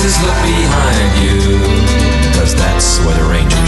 Places look behind you, cause that's where the ranger